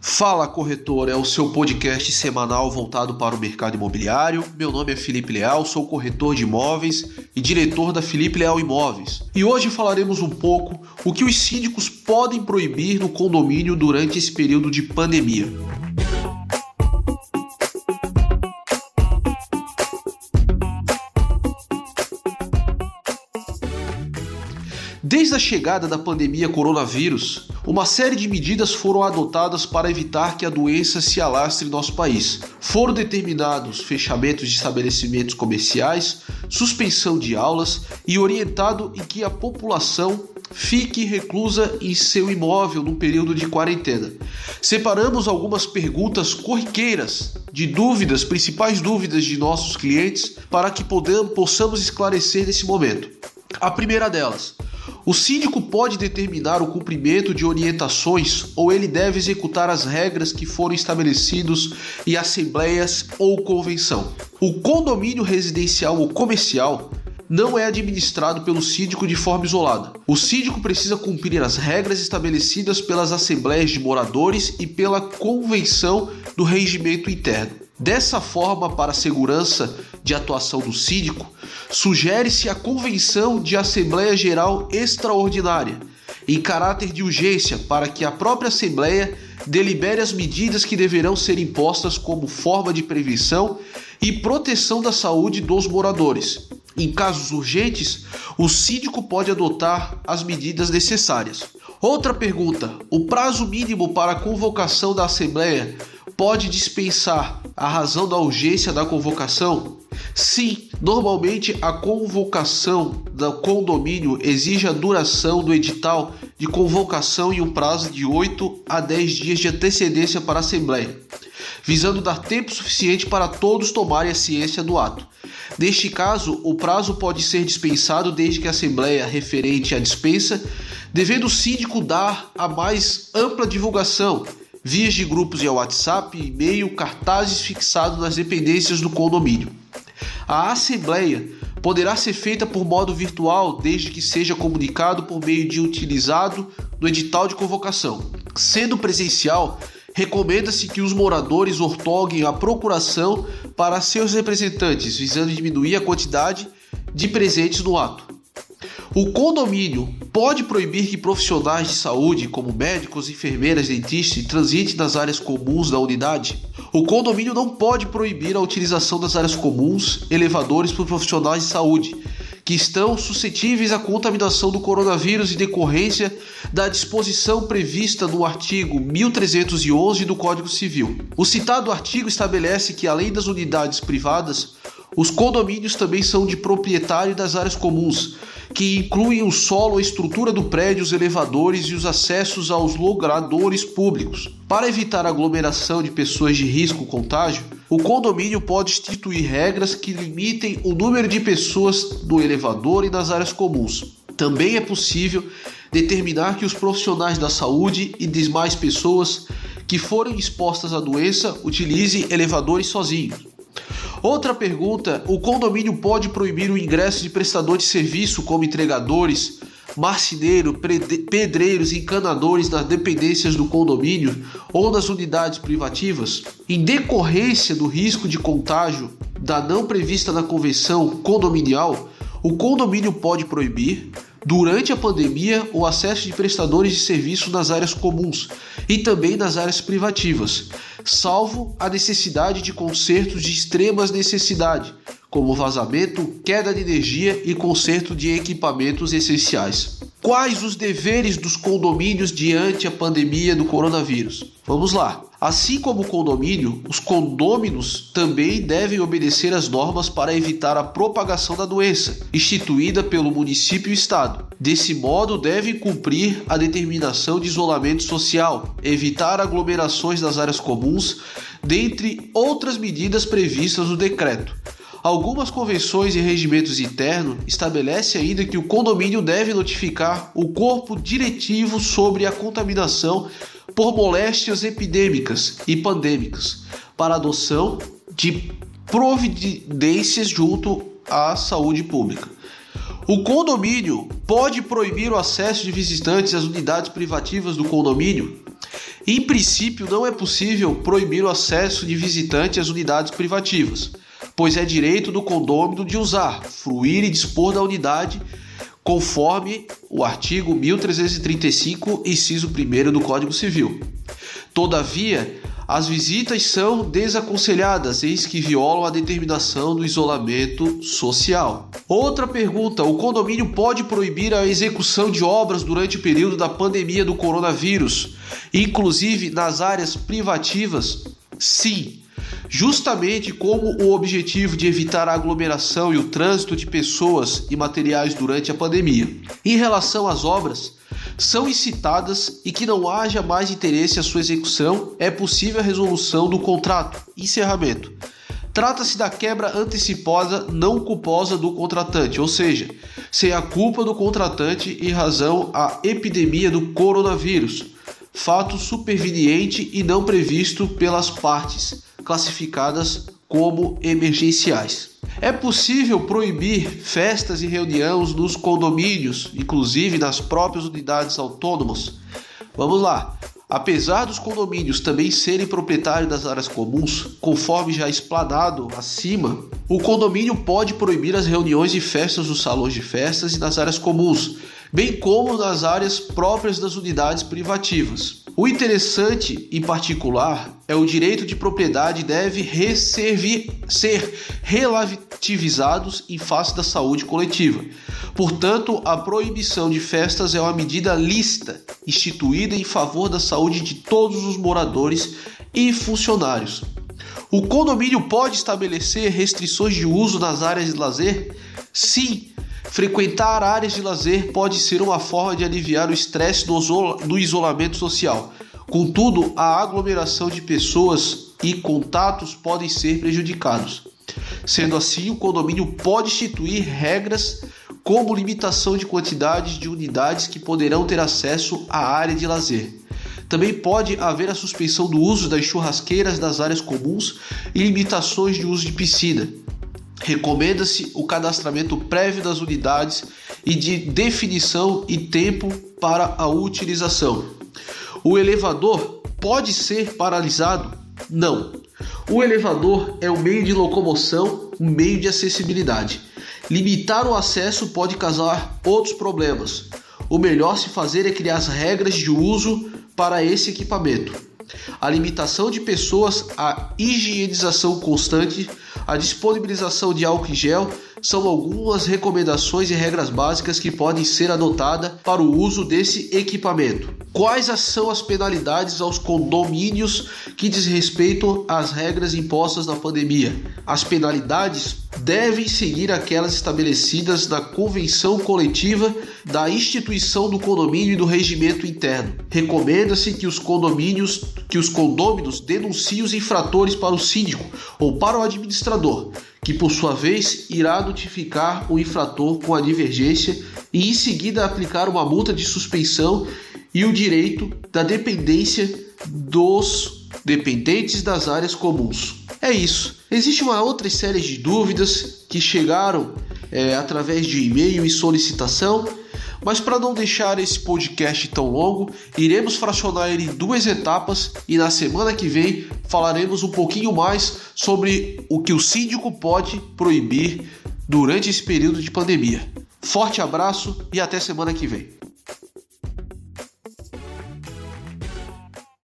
Fala Corretor é o seu podcast semanal voltado para o mercado imobiliário. Meu nome é Felipe Leal, sou corretor de imóveis e diretor da Felipe Leal Imóveis. E hoje falaremos um pouco o que os síndicos podem proibir no condomínio durante esse período de pandemia. Desde a chegada da pandemia coronavírus, uma série de medidas foram adotadas para evitar que a doença se alastre em nosso país. Foram determinados fechamentos de estabelecimentos comerciais, suspensão de aulas e orientado em que a população fique reclusa em seu imóvel no período de quarentena. Separamos algumas perguntas corriqueiras de dúvidas, principais dúvidas de nossos clientes, para que possamos esclarecer nesse momento. A primeira delas: o síndico pode determinar o cumprimento de orientações ou ele deve executar as regras que foram estabelecidos em assembleias ou convenção. O condomínio residencial ou comercial não é administrado pelo síndico de forma isolada. O síndico precisa cumprir as regras estabelecidas pelas assembleias de moradores e pela convenção do regimento interno. Dessa forma, para a segurança de atuação do síndico, sugere-se a convenção de Assembleia Geral Extraordinária, em caráter de urgência, para que a própria Assembleia delibere as medidas que deverão ser impostas como forma de prevenção e proteção da saúde dos moradores. Em casos urgentes, o síndico pode adotar as medidas necessárias. Outra pergunta: o prazo mínimo para a convocação da Assembleia pode dispensar a razão da urgência da convocação? Sim, normalmente a convocação do condomínio exige a duração do edital de convocação em um prazo de 8 a 10 dias de antecedência para a Assembleia, visando dar tempo suficiente para todos tomarem a ciência do ato. Neste caso, o prazo pode ser dispensado desde que a Assembleia referente à dispensa, devendo o síndico dar a mais ampla divulgação vias de grupos de WhatsApp, e-mail, cartazes fixados nas dependências do condomínio. A assembleia poderá ser feita por modo virtual desde que seja comunicado por meio de utilizado no edital de convocação. Sendo presencial, recomenda-se que os moradores ortoguem a procuração para seus representantes, visando diminuir a quantidade de presentes no ato. O condomínio pode proibir que profissionais de saúde, como médicos, enfermeiras, dentistas, transitem nas áreas comuns da unidade. O condomínio não pode proibir a utilização das áreas comuns, elevadores por profissionais de saúde, que estão suscetíveis à contaminação do coronavírus em decorrência da disposição prevista no artigo 1311 do Código Civil. O citado artigo estabelece que, além das unidades privadas, os condomínios também são de proprietário das áreas comuns, que incluem o solo, a estrutura do prédio, os elevadores e os acessos aos logradores públicos. Para evitar aglomeração de pessoas de risco contágio, o condomínio pode instituir regras que limitem o número de pessoas no elevador e nas áreas comuns. Também é possível determinar que os profissionais da saúde e demais pessoas que forem expostas à doença utilizem elevadores sozinhos. Outra pergunta: o condomínio pode proibir o ingresso de prestador de serviço como entregadores, marceneiro, pedreiros, encanadores nas dependências do condomínio ou nas unidades privativas? Em decorrência do risco de contágio da não prevista na convenção condominial, o condomínio pode proibir durante a pandemia o acesso de prestadores de serviço nas áreas comuns e também nas áreas privativas, salvo a necessidade de consertos de extremas necessidade, como vazamento, queda de energia e conserto de equipamentos essenciais. Quais os deveres dos condomínios diante a pandemia do coronavírus? Vamos lá. Assim como o condomínio, os condôminos também devem obedecer às normas para evitar a propagação da doença, instituída pelo município e estado. Desse modo, devem cumprir a determinação de isolamento social, evitar aglomerações das áreas comuns, dentre outras medidas previstas no decreto. Algumas convenções e regimentos internos estabelecem ainda que o condomínio deve notificar o corpo diretivo sobre a contaminação por moléstias epidêmicas e pandêmicas para adoção de providências junto à saúde pública. O condomínio pode proibir o acesso de visitantes às unidades privativas do condomínio Em princípio, não é possível proibir o acesso de visitante às unidades privativas, pois é direito do condômino de usar, fruir e dispor da unidade conforme o artigo 1335, inciso 1 do Código Civil. Todavia, as visitas são desaconselhadas, eis que violam a determinação do isolamento social. Outra pergunta: o condomínio pode proibir a execução de obras durante o período da pandemia do coronavírus, inclusive nas áreas privativas? Sim. Justamente como o objetivo de evitar a aglomeração e o trânsito de pessoas e materiais durante a pandemia. Em relação às obras, são incitadas e que não haja mais interesse à sua execução, é possível a resolução do contrato, encerramento. Trata-se da quebra antecipada não culposa do contratante, ou seja, sem a culpa do contratante em razão à epidemia do coronavírus, fato superveniente e não previsto pelas partes, classificadas como emergenciais. É possível proibir festas e reuniões nos condomínios, inclusive nas próprias unidades autônomas? Vamos lá. Apesar dos condomínios também serem proprietários das áreas comuns, conforme já explanado acima, o condomínio pode proibir as reuniões e festas nos salões de festas e nas áreas comuns, bem como nas áreas próprias das unidades privativas. O interessante, em particular, é o direito de propriedade deve ser relativizados em face da saúde coletiva. Portanto, a proibição de festas é uma medida lícita, instituída em favor da saúde de todos os moradores e funcionários. O condomínio pode estabelecer restrições de uso nas áreas de lazer? Sim, Frequentar áreas de lazer pode ser uma forma de aliviar o estresse do isolamento social. Contudo, a aglomeração de pessoas e contatos podem ser prejudicados. Sendo assim, o condomínio pode instituir regras como limitação de quantidade de unidades que poderão ter acesso à área de lazer. Também pode haver a suspensão do uso das churrasqueiras das áreas comuns e limitações de uso de piscina. Recomenda-se o cadastramento prévio das unidades e de definição e tempo para a utilização. O elevador pode ser paralisado? Não. O elevador é um meio de locomoção, um meio de acessibilidade. Limitar o acesso pode causar outros problemas. O melhor se fazer é criar as regras de uso para esse equipamento. A limitação de pessoas, a higienização constante, a disponibilização de álcool em gel são algumas recomendações e regras básicas que podem ser adotadas para o uso desse equipamento. Quais são as penalidades aos condomínios que desrespeitam as regras impostas na pandemia? As penalidades devem seguir aquelas estabelecidas na convenção coletiva da instituição do condomínio e do regimento interno. Recomenda-se que os condomínios, que os condôminos denunciem os infratores para o síndico ou para o administrador, que por sua vez irá notificar o infrator com a divergência e em seguida aplicar uma multa de suspensão e o direito da dependência dos dependentes das áreas comuns. É isso. Existe uma outra série de dúvidas que chegaram é, através de e-mail e solicitação, mas para não deixar esse podcast tão longo, iremos fracionar ele em duas etapas e na semana que vem falaremos um pouquinho mais sobre o que o síndico pode proibir durante esse período de pandemia. Forte abraço e até semana que vem.